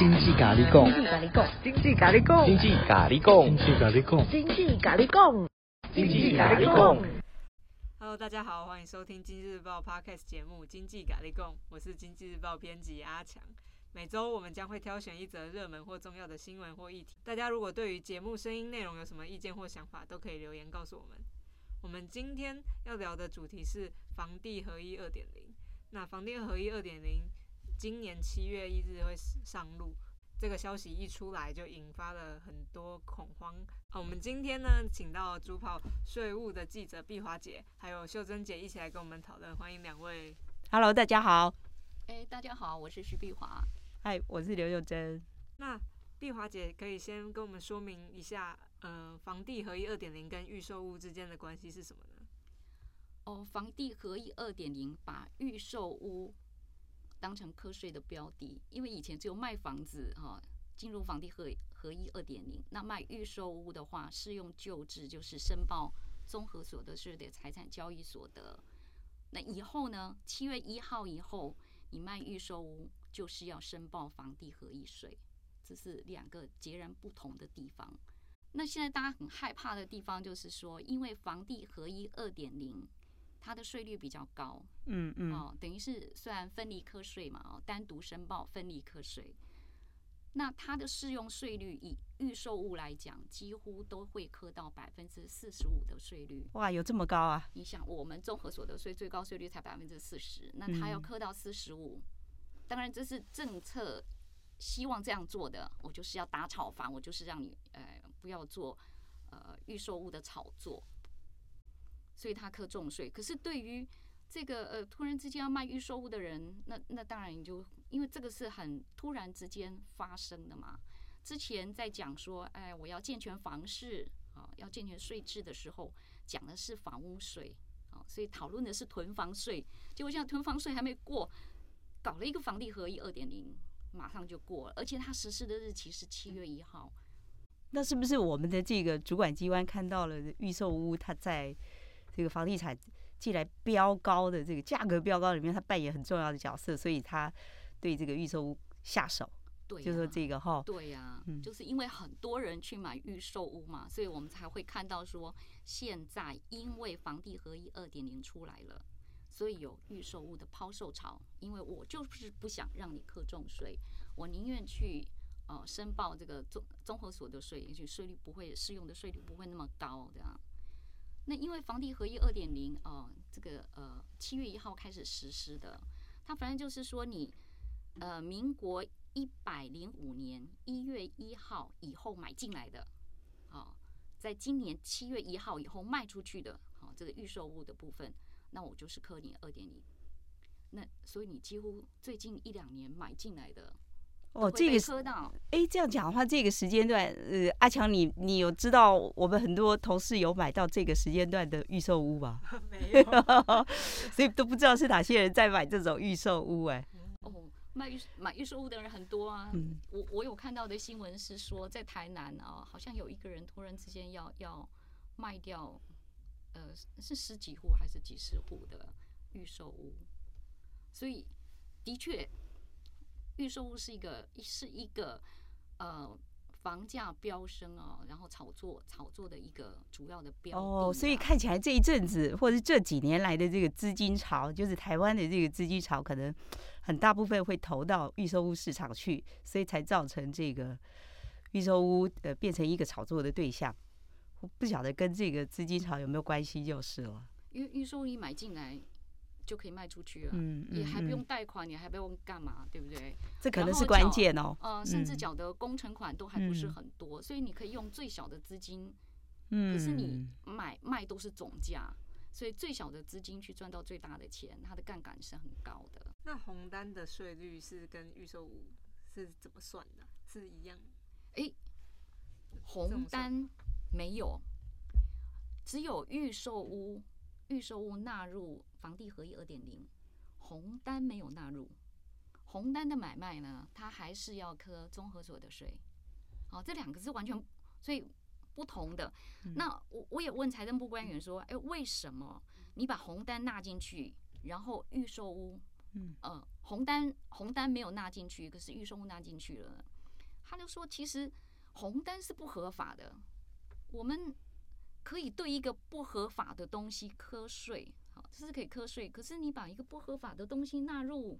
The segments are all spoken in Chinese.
经济咖喱贡，经济咖喱贡，经济咖喱贡，经济咖喱贡，经济咖喱贡，经济咖喱贡。Hello，大家好，欢迎收听《经济日报》Podcast 节目《经济咖喱贡》，我是《经济日报》编辑阿强。每周我们将会挑选一则热门或重要的新闻或议题。大家如果对于节目声音内容有什么意见或想法，都可以留言告诉我们。我们今天要聊的主题是房地合一二点零。那房地合一二点零今年七月一日会上路，这个消息一出来就引发了很多恐慌。好，我们今天呢，请到主跑税务的记者碧华姐，还有秀珍姐一起来跟我们讨论。欢迎两位。Hello，大家好。哎，大家好，我是徐碧华。嗨，我是刘秀珍。那碧华姐可以先跟我们说明一下，呃，房地合一二点零跟预售屋之间的关系是什么呢？哦，房地合一二点零把预售屋当成课税的标的，因为以前只有卖房子哈，进入房地合合一二点零，那卖预售屋的话，适用旧制，就是申报综合所得税的财产交易所得。那以后呢，七月一号以后，你卖预售屋就是要申报房地合一税，这是两个截然不同的地方。那现在大家很害怕的地方就是说，因为房地合一二点零。它的税率比较高，嗯嗯，哦，等于是虽然分离课税嘛，哦，单独申报分离课税，那它的适用税率以预售物来讲，几乎都会课到百分之四十五的税率。哇，有这么高啊？你想，我们综合所得税最高税率才百分之四十，那它要课到四十五，当然这是政策希望这样做的，我就是要打炒房，我就是让你呃不要做呃预售物的炒作。所以他课重税，可是对于这个呃突然之间要卖预售屋的人，那那当然你就因为这个是很突然之间发生的嘛。之前在讲说，哎，我要健全房市啊，要健全税制的时候，讲的是房屋税啊，所以讨论的是囤房税。结果现在囤房税还没过，搞了一个房地合一二点零，马上就过了，而且它实施的日期是七月一号。那是不是我们的这个主管机关看到了预售屋，它在这个房地产既然飙高的这个价格飙高里面，他扮演很重要的角色，所以他对这个预售屋下手，对、啊，就说这个哈，对呀、啊，嗯，就是因为很多人去买预售屋嘛，所以我们才会看到说，现在因为房地合一二点零出来了，所以有预售屋的抛售潮，因为我就是不想让你课重税，我宁愿去呃申报这个综综合所得税，也许税率不会适用的税率不会那么高这样。那因为房地合一二点零哦，这个呃七月一号开始实施的，它反正就是说你呃民国一百零五年一月一号以后买进来的，哦，在今年七月一号以后卖出去的，好、哦、这个预售物的部分，那我就是课你二点零。那所以你几乎最近一两年买进来的。哦，这个是哎，这样讲的话，这个时间段，呃，阿强，你你有知道我们很多同事有买到这个时间段的预售屋吧？没有，所以都不知道是哪些人在买这种预售屋哎。哦，卖预买预售屋的人很多啊。嗯，我我有看到的新闻是说，在台南啊，好像有一个人突然之间要要卖掉，呃，是十几户还是几十户的预售屋，所以的确。预售屋是一个是一个呃房价飙升啊，然后炒作炒作的一个主要的标的哦，所以看起来这一阵子或者是这几年来的这个资金潮，就是台湾的这个资金潮，可能很大部分会投到预售屋市场去，所以才造成这个预售屋呃变成一个炒作的对象。我不晓得跟这个资金潮有没有关系，就是了。因为预售屋你买进来。就可以卖出去了，嗯，也还不用贷款，你还不用干嘛，对不对？这可能是关键哦。呃，甚至缴的工程款都还不是很多，所以你可以用最小的资金。嗯，可是你买卖都是总价，所以最小的资金去赚到最大的钱，它的杠杆是很高的。那红单的税率是跟预售屋是怎么算的？是一样？哎，红单没有，只有预售屋。预售屋纳入房地合一二点零，红单没有纳入。红单的买卖呢，它还是要科综合所得税。好，这两个是完全所以不同的。嗯、那我我也问财政部官员说，哎，为什么你把红单纳进去，然后预售屋，嗯呃红单红单没有纳进去，可是预售屋纳进去了。他就说，其实红单是不合法的，我们可以对一个不合法的东西科税，好，这是可以课税。可是你把一个不合法的东西纳入，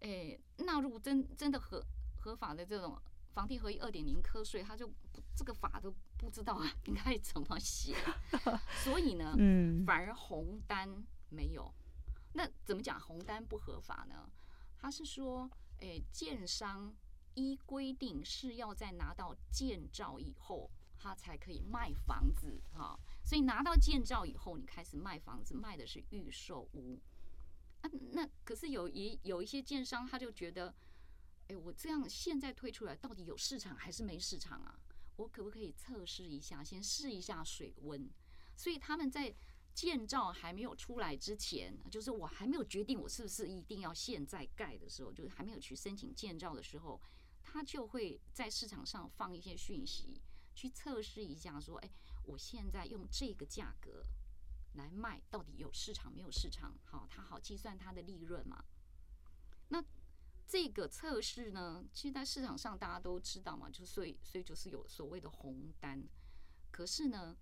诶，纳入真真的合合法的这种房地合一二点零课税，他就这个法都不知道啊，应该怎么写。所以呢，嗯，反而红单没有。那怎么讲红单不合法呢？他是说，诶，建商依规定是要在拿到建照以后，他才可以卖房子哈。所以拿到建造以后，你开始卖房子，卖的是预售屋。啊，那可是有一有一些建商，他就觉得，诶，我这样现在推出来，到底有市场还是没市场啊？我可不可以测试一下，先试一下水温？所以他们在。建造还没有出来之前，就是我还没有决定我是不是一定要现在盖的时候，就是还没有去申请建造的时候，他就会在市场上放一些讯息，去测试一下，说，哎，我现在用这个价格来卖，到底有市场没有市场？好，他好计算他的利润嘛。那这个测试呢，其实在市场上大家都知道嘛，就所以所以就是有所谓的红单，可是呢。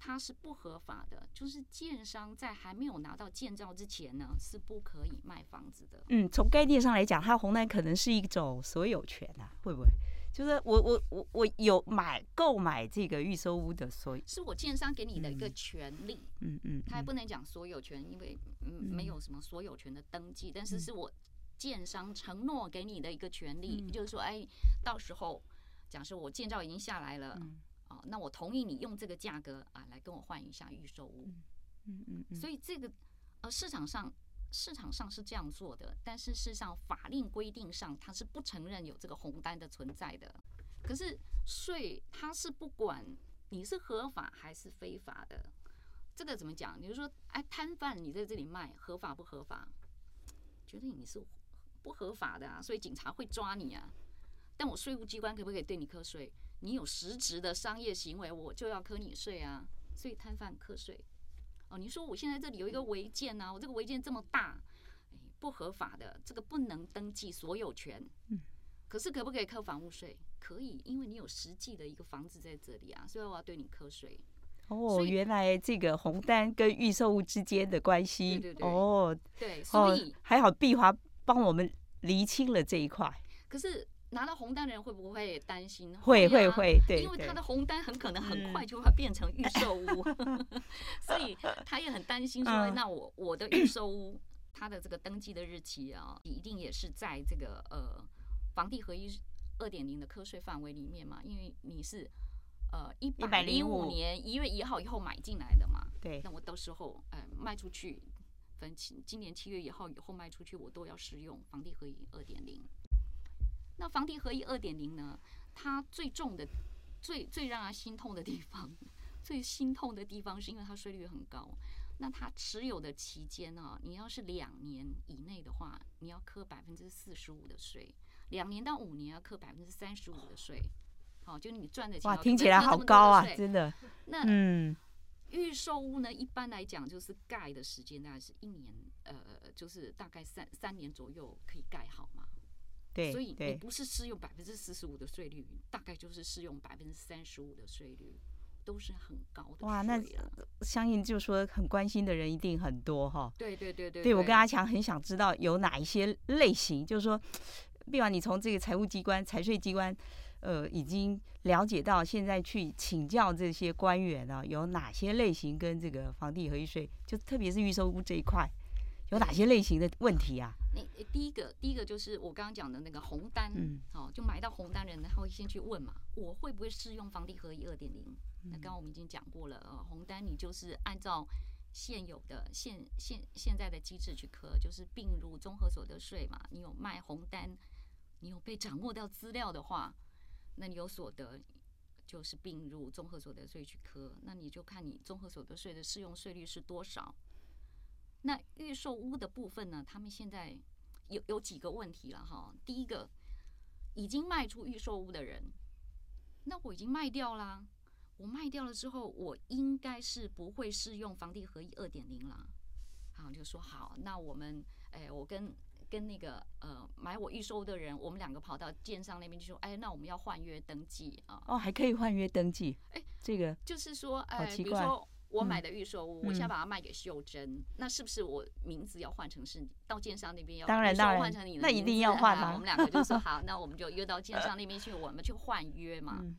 它是不合法的，就是建商在还没有拿到建造之前呢，是不可以卖房子的。嗯，从概念上来讲，它红单可能是一种所有权啊，会不会？就是我我我我有买购买这个预售屋的所有，是我建商给你的一个权利。嗯嗯，嗯，他还不能讲所有权，因为嗯没有什么所有权的登记，但是是我建商承诺给你的一个权利，嗯、就是说，哎，到时候假设我建造已经下来了。嗯。哦，那我同意你用这个价格啊来跟我换一下预售屋，嗯嗯嗯，所以这个呃市场上市场上是这样做的，但是事实上法令规定上它是不承认有这个红单的存在的。可是税它是不管你是合法还是非法的，这个怎么讲？你就说哎摊贩你在这里卖合法不合法？觉得你是不合法的啊，所以警察会抓你啊。但我税务机关可不可以对你课税？你有实质的商业行为，我就要课你税啊。所以摊贩课税。哦，你说我现在这里有一个违建啊，我这个违建这么大，哎，不合法的，这个不能登记所有权。嗯。可是可不可以扣房屋税？可以，因为你有实际的一个房子在这里啊，所以我要对你扣税。哦，原来这个红单跟预售物之间的关系。对对对。哦。对，所以、哦、还好碧华帮我们厘清了这一块。可是。拿到红单的人会不会担心？会会会，对，因为他的红单很可能很快就会变成预售屋，所以他也很担心 说，那我我的预售屋，他的这个登记的日期啊，一定也是在这个呃房地合一二点零的课税范围里面嘛，因为你是呃一百零五年一月一号以后买进来的嘛，对，那我到时候呃卖出去，分期今年七月一号以后卖出去，我都要适用房地合一二点零。那房地合一二点零呢？它最重的、最最让人心痛的地方，最心痛的地方是因为它税率很高。那它持有的期间呢？你要是两年以内的话，你要扣百分之四十五的税；两年到五年要扣百分之三十五的税。好，就你赚的钱。哇，听起来好高啊！真的。那嗯，预售屋呢？一般来讲就是盖的时间大概是一年，呃，就是大概三三年左右可以盖好嘛。对，所以你不是适用百分之四十五的税率，大概就是适用百分之三十五的税率，都是很高的。哇，那相应就说很关心的人一定很多哈。对对对对，对我跟阿强很想知道有哪一些类型，就是说，比方你从这个财务机关、财税机关，呃，已经了解到现在去请教这些官员啊，有哪些类型跟这个房地合一税，就特别是预售屋这一块。有哪些类型的问题啊？你第一个，第一个就是我刚刚讲的那个红单，嗯，哦，就买到红单的人，他会先去问嘛，我会不会适用房地合一二点零？那刚刚我们已经讲过了，呃，红单你就是按照现有的现现现在的机制去磕，就是并入综合所得税嘛。你有卖红单，你有被掌握到资料的话，那你有所得就是并入综合所得税去科，那你就看你综合所得税的适用税率是多少。那预售屋的部分呢？他们现在有有几个问题了哈。第一个，已经卖出预售屋的人，那我已经卖掉啦。我卖掉了之后，我应该是不会适用房地合一二点零了。好，就说好，那我们，哎，我跟跟那个呃买我预售的人，我们两个跑到建商那边就说，哎，那我们要换约登记啊。哦，还可以换约登记？哎，这个就是说，哎。比如说我买的预售屋，嗯、我现在把它卖给秀珍，嗯、那是不是我名字要换成是到建商那边要当然当然换成你的那一定要换啊？我们两个就说 好，那我们就约到建商那边去，我们去换约嘛。嗯、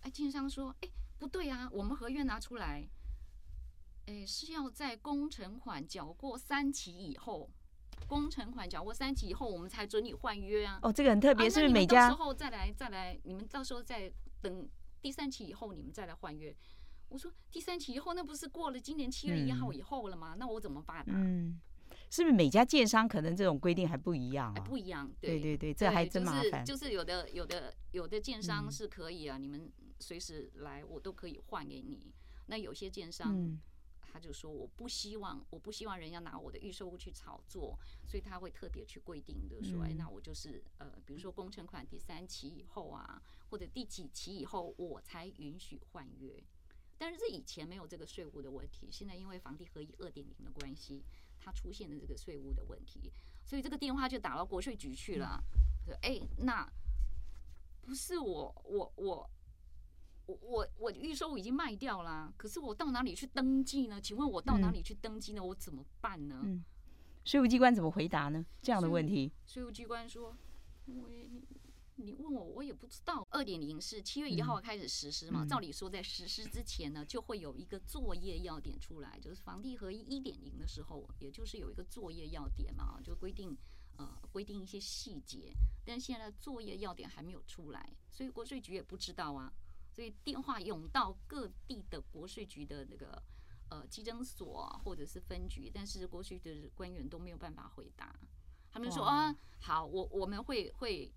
哎，建商说，哎，不对啊，我们合约拿出来，哎，是要在工程款缴过三期以后，工程款缴过三期以后，我们才准你换约啊。哦，这个很特别，啊、是不是每家？到时候再来再来，你们到时候再等第三期以后，你们再来换约。我说第三期以后，那不是过了今年七月一号以后了吗？嗯、那我怎么办呢、啊？嗯，是不是每家建商可能这种规定还不一样啊？不一样，对对对，这还真麻烦。就是有的有的有的建商是可以啊，嗯、你们随时来，我都可以换给你。那有些建商、嗯、他就说我不希望，我不希望人家拿我的预售物去炒作，所以他会特别去规定的说，嗯、哎，那我就是呃，比如说工程款第三期以后啊，或者第几期以后，我才允许换约。但是这以前没有这个税务的问题，现在因为房地合一二点零的关系，它出现了这个税务的问题，所以这个电话就打到国税局去了。说，哎，那不是我，我，我，我，我，我预售已经卖掉啦，可是我到哪里去登记呢？请问我到哪里去登记呢？我怎么办呢？嗯，税务机关怎么回答呢？这样的问题，税务机关说，我。你问我，我也不知道。二点零是七月一号开始实施嘛？照理说，在实施之前呢，就会有一个作业要点出来，就是房地合一一点零的时候，也就是有一个作业要点嘛，就规定呃规定一些细节。但现在作业要点还没有出来，所以国税局也不知道啊。所以电话涌到各地的国税局的那个呃稽征所或者是分局，但是国税局的官员都没有办法回答。他们说啊，好，我我们会会。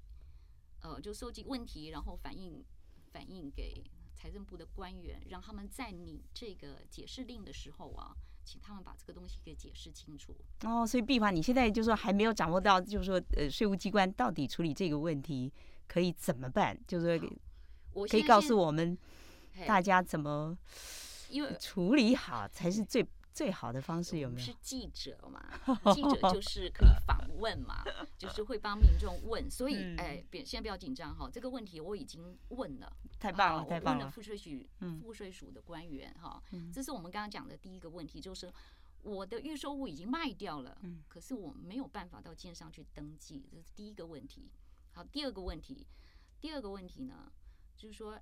呃，就收集问题，然后反映反映给财政部的官员，让他们在你这个解释令的时候啊，请他们把这个东西给解释清楚。哦，所以碧华，你现在就是说还没有掌握到，就是说呃，税务机关到底处理这个问题可以怎么办？就是说，我可以告诉我们大家怎么因为处理好才是最。最好的方式有没有？是记者嘛？记者就是可以访问嘛，就是会帮民众问。所以，哎，别先不要紧张哈，这个问题我已经问了，太棒了，太棒了。问了赋税局、赋税署的官员哈，这是我们刚刚讲的第一个问题，就是我的预售物已经卖掉了，可是我没有办法到建商去登记，这是第一个问题。好，第二个问题，第二个问题呢，就是说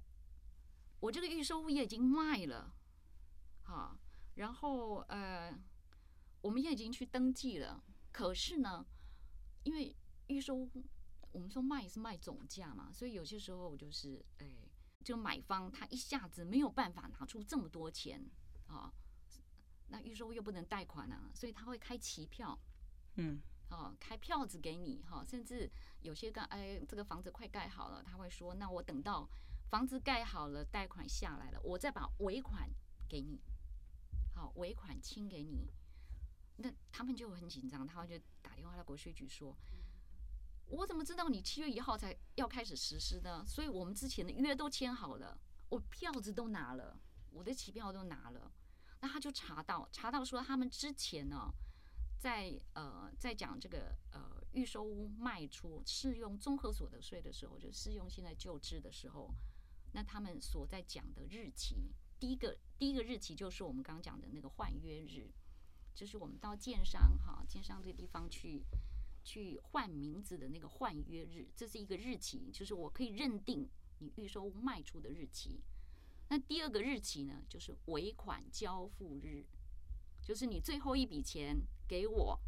我这个预售物也已经卖了，哈。然后呃，我们也已经去登记了，可是呢，因为预售我们说卖是卖总价嘛，所以有些时候就是哎，就买方他一下子没有办法拿出这么多钱啊，那预售又不能贷款啊，所以他会开期票，嗯，哦，开票子给你哈，甚至有些个哎，这个房子快盖好了，他会说，那我等到房子盖好了，贷款下来了，我再把尾款给你。好，尾款清给你，那他们就很紧张，他们就打电话到国税局说：“我怎么知道你七月一号才要开始实施呢？所以我们之前的约都签好了，我票子都拿了，我的期票都拿了。那他就查到，查到说他们之前呢，在呃在讲这个呃预售屋卖出适用综合所得税的时候，就适用现在旧制的时候，那他们所在讲的日期。”第一个第一个日期就是我们刚讲的那个换约日，就是我们到建商哈建商这个地方去去换名字的那个换约日，这是一个日期，就是我可以认定你预售卖出的日期。那第二个日期呢，就是尾款交付日，就是你最后一笔钱给我，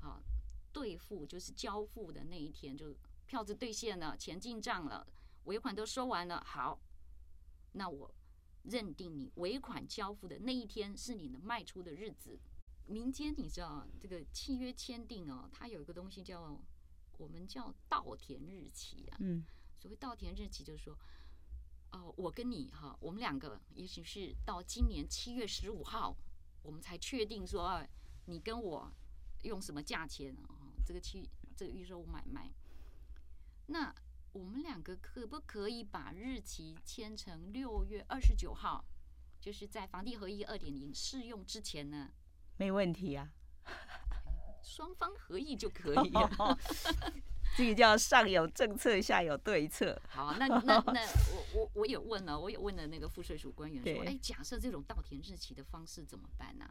好兑付就是交付的那一天，就票子兑现了，钱进账了，尾款都收完了，好，那我。认定你尾款交付的那一天是你的卖出的日子。民间你知道这个契约签订哦，它有一个东西叫我们叫稻田日期啊。嗯。所谓稻田日期就是说，哦，我跟你哈，我们两个也许是到今年七月十五号，我们才确定说，啊，你跟我用什么价钱啊？这个期这个预售买卖，那。我们两个可不可以把日期签成六月二十九号，就是在房地合一二点零适用之前呢？没问题啊。双方合意就可以了。这个叫上有政策，下有对策。好，那那那我我我也问了，我也问了那个赋税署官员说，哎，假设这种稻田日期的方式怎么办呢？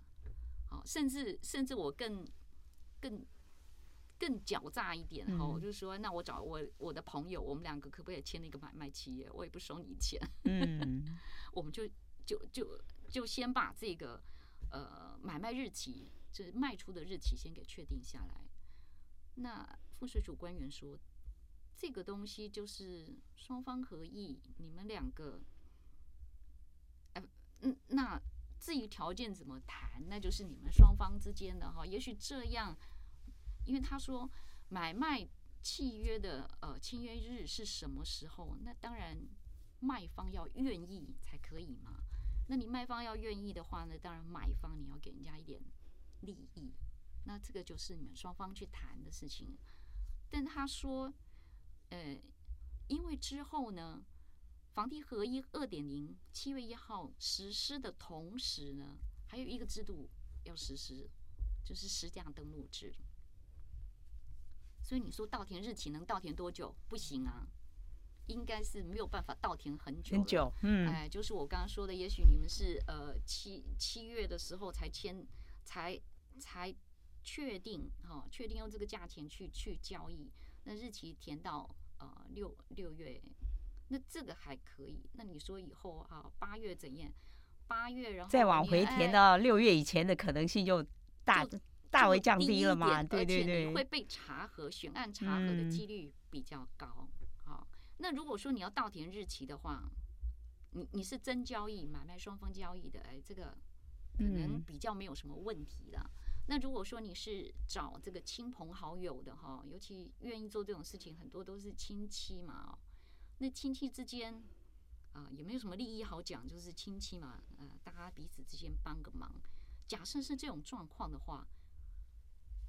好，甚至甚至我更更更狡诈一点哈，我就说，那我找我我的朋友，我们两个可不可以签那个买卖契约？我也不收你钱，嗯，我们就就就就先把这个呃买卖日期，就是卖出的日期先给确定下来。那赋税主官员说，这个东西就是双方合意，你们两个，呃，嗯，那至于条件怎么谈，那就是你们双方之间的哈。也许这样，因为他说买卖契约的呃签约日是什么时候？那当然卖方要愿意才可以嘛。那你卖方要愿意的话呢，当然买方你要给人家一点利益。那这个就是你们双方去谈的事情，但他说，呃，因为之后呢，房地合一二点零七月一号实施的同时呢，还有一个制度要实施，就是实价登录制。所以你说稻田日期能稻田多久？不行啊，应该是没有办法稻田很久。很久，嗯，哎，就是我刚刚说的，也许你们是呃七七月的时候才签，才才。确定哈，确定用这个价钱去去交易，那日期填到呃六六月，那这个还可以。那你说以后啊八月怎样？八月然后再往回填到六月以前的可能性就大就大为降低了嘛？对对对，你会被查核，选案查核的几率比较高。好，那如果说你要稻田日期的话，你你是真交易买卖双方交易的，哎，这个可能比较没有什么问题了。那如果说你是找这个亲朋好友的哈，尤其愿意做这种事情，很多都是亲戚嘛。那亲戚之间啊，也没有什么利益好讲，就是亲戚嘛，呃，大家彼此之间帮个忙。假设是这种状况的话，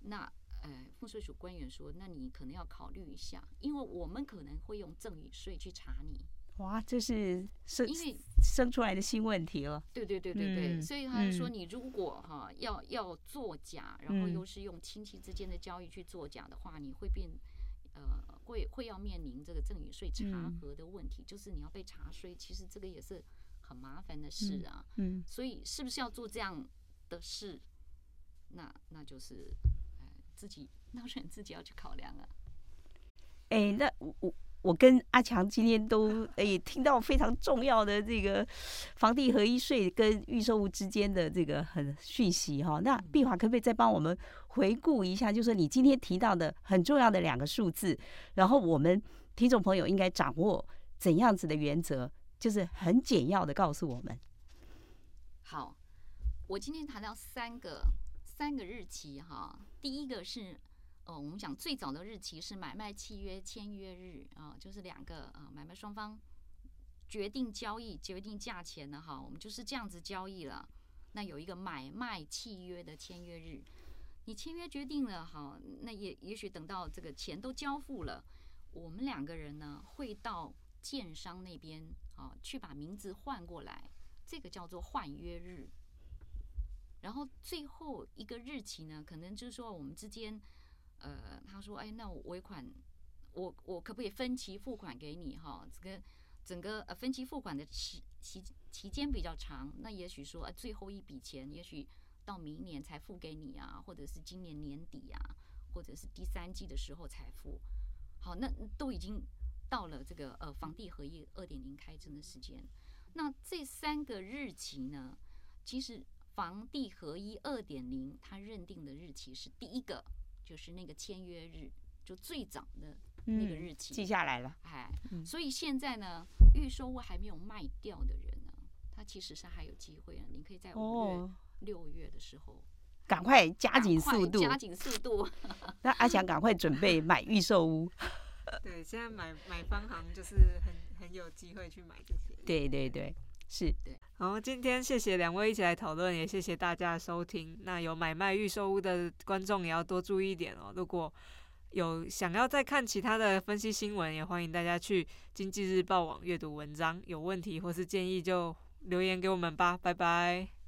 那呃，赋税署官员说，那你可能要考虑一下，因为我们可能会用赠与税去查你。哇，这是生因为生出来的新问题了。对对对对对，嗯、所以他就说，你如果哈、嗯、要要作假，然后又是用亲戚之间的交易去作假的话，你会变呃会会要面临这个赠与税查核的问题，嗯、就是你要被查税，其实这个也是很麻烦的事啊。嗯，嗯所以是不是要做这样的事？那那就是呃自己，那是你自己要去考量啊。哎，那我我。我跟阿强今天都诶听到非常重要的这个房地合一税跟预售物之间的这个很讯息哈。那碧华可不可以再帮我们回顾一下，就是你今天提到的很重要的两个数字，然后我们听众朋友应该掌握怎样子的原则，就是很简要的告诉我们。好，我今天谈到三个三个日期哈，第一个是。哦，我们讲最早的日期是买卖契约签约日啊，就是两个啊买卖双方决定交易、决定价钱的哈，我们就是这样子交易了。那有一个买卖契约的签约日，你签约决定了哈，那也也许等到这个钱都交付了，我们两个人呢会到建商那边啊去把名字换过来，这个叫做换约日。然后最后一个日期呢，可能就是说我们之间。呃，他说：“哎，那尾款，我我可不可以分期付款给你？哈，这个整个呃分期付款的期期期间比较长，那也许说，呃，最后一笔钱，也许到明年才付给你啊，或者是今年年底啊，或者是第三季的时候才付。好，那都已经到了这个呃房地合一二点零开征的时间。那这三个日期呢，其实房地合一二点零它认定的日期是第一个。”就是那个签约日，就最早的那个日期、嗯、记下来了。哎，嗯、所以现在呢，预售屋还没有卖掉的人呢，他其实是还有机会啊。你可以在五月、六、哦、月的时候，赶快加紧速度，加紧速度。那阿强赶快准备买预售屋。对，现在买买方行就是很很有机会去买这些。对对对。是对，好，今天谢谢两位一起来讨论，也谢谢大家的收听。那有买卖预售屋的观众也要多注意一点哦。如果有想要再看其他的分析新闻，也欢迎大家去经济日报网阅读文章。有问题或是建议就留言给我们吧，拜拜。